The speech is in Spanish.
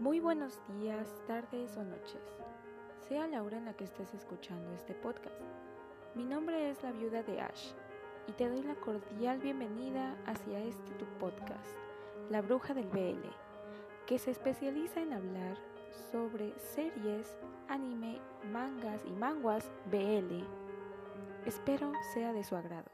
Muy buenos días, tardes o noches. Sea la hora en la que estés escuchando este podcast. Mi nombre es la viuda de Ash y te doy la cordial bienvenida hacia este tu podcast, La Bruja del BL, que se especializa en hablar sobre series, anime, mangas y manguas BL. Espero sea de su agrado.